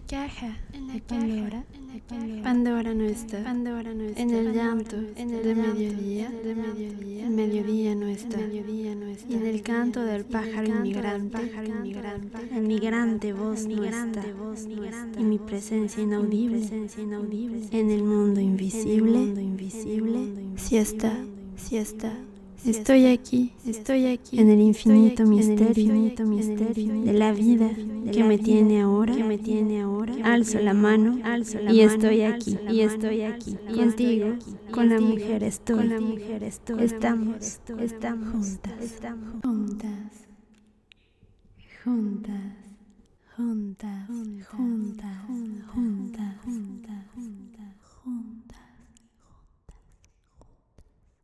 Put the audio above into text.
la caja de Pandora, Pandora no está, Pandora no está. En el llanto de mediodía, de mediodía, el mediodía no está, Y en el canto del pájaro inmigrante, el migrante voz no está, y mi presencia inaudible, en el mundo invisible, si está, si está. Estoy aquí, estoy aquí, en el infinito misterio, misterio de la vida que me tiene ahora, que me tiene ahora. Alzo la mano, alzo la y estoy aquí, y estoy aquí, contigo, con la mujer estoy, con la mujer estoy. Estamos, estamos juntas, estamos juntas, juntas, juntas, juntas.